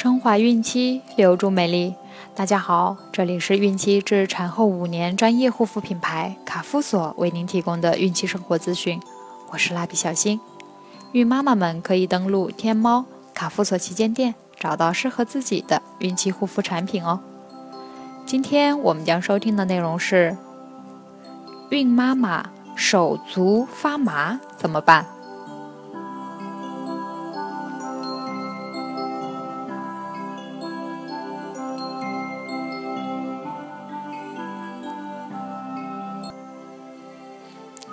升华孕期，留住美丽。大家好，这里是孕期至产后五年专业护肤品牌卡夫索为您提供的孕期生活资讯。我是蜡笔小新，孕妈妈们可以登录天猫卡夫索旗舰店，找到适合自己的孕期护肤产品哦。今天我们将收听的内容是：孕妈妈手足发麻怎么办？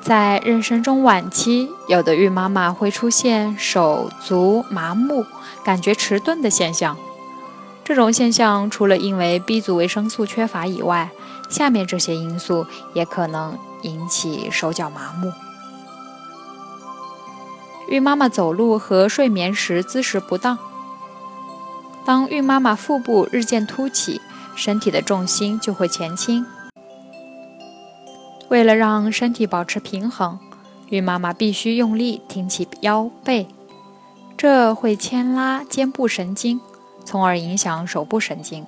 在妊娠中晚期，有的孕妈妈会出现手足麻木、感觉迟钝的现象。这种现象除了因为 B 族维生素缺乏以外，下面这些因素也可能引起手脚麻木。孕妈妈走路和睡眠时姿势不当。当孕妈妈腹部日渐凸起，身体的重心就会前倾。为了让身体保持平衡，孕妈妈必须用力挺起腰背，这会牵拉肩部神经，从而影响手部神经，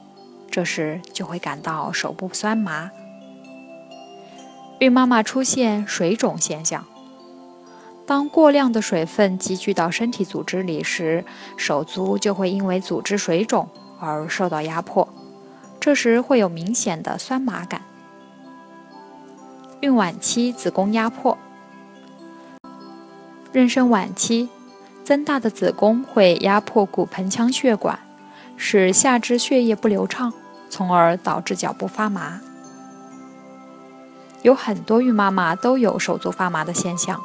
这时就会感到手部酸麻。孕妈妈出现水肿现象，当过量的水分积聚到身体组织里时，手足就会因为组织水肿而受到压迫，这时会有明显的酸麻感。孕晚期子宫压迫，妊娠晚期增大的子宫会压迫骨盆腔血管，使下肢血液不流畅，从而导致脚部发麻。有很多孕妈妈都有手足发麻的现象，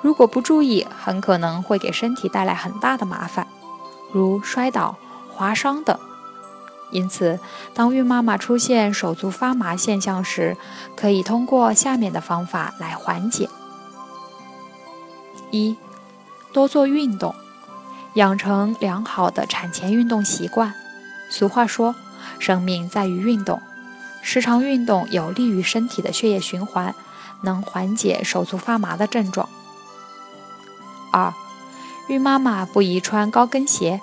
如果不注意，很可能会给身体带来很大的麻烦，如摔倒、划伤等。因此，当孕妈妈出现手足发麻现象时，可以通过下面的方法来缓解：一、多做运动，养成良好的产前运动习惯。俗话说：“生命在于运动。”时常运动有利于身体的血液循环，能缓解手足发麻的症状。二、孕妈妈不宜穿高跟鞋，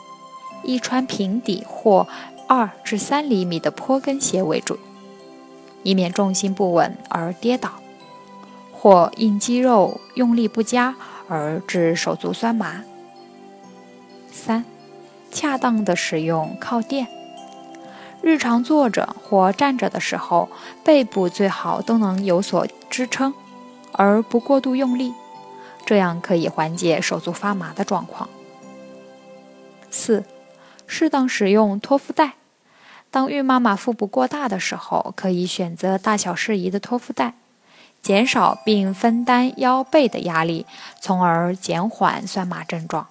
宜穿平底或。二至三厘米的坡跟鞋为主，以免重心不稳而跌倒，或因肌肉用力不佳而致手足酸麻。三、恰当的使用靠垫，日常坐着或站着的时候，背部最好都能有所支撑，而不过度用力，这样可以缓解手足发麻的状况。四、适当使用托腹带。当孕妈妈腹部过大的时候，可以选择大小适宜的托腹带，减少并分担腰背的压力，从而减缓酸麻症状。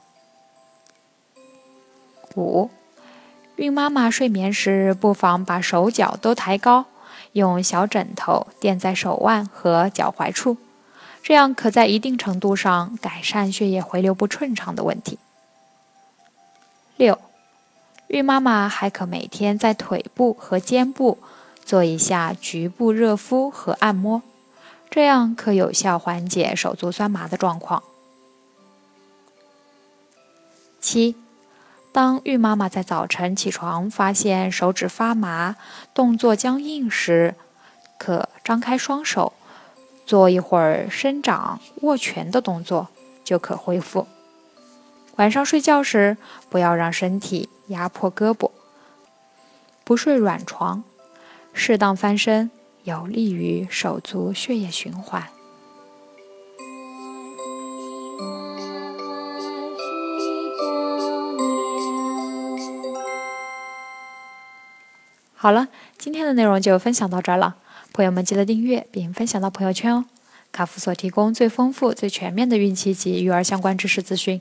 五，孕妈妈睡眠时不妨把手脚都抬高，用小枕头垫在手腕和脚踝处，这样可在一定程度上改善血液回流不顺畅的问题。六。孕妈妈还可每天在腿部和肩部做一下局部热敷和按摩，这样可有效缓解手足酸麻的状况。七，当孕妈妈在早晨起床发现手指发麻、动作僵硬时，可张开双手，做一会儿伸掌、握拳的动作，就可恢复。晚上睡觉时，不要让身体。压迫胳膊，不睡软床，适当翻身，有利于手足血液循环。好了，今天的内容就分享到这儿了，朋友们记得订阅并分享到朋友圈哦。卡夫所提供最丰富、最全面的孕期及育儿相关知识资讯，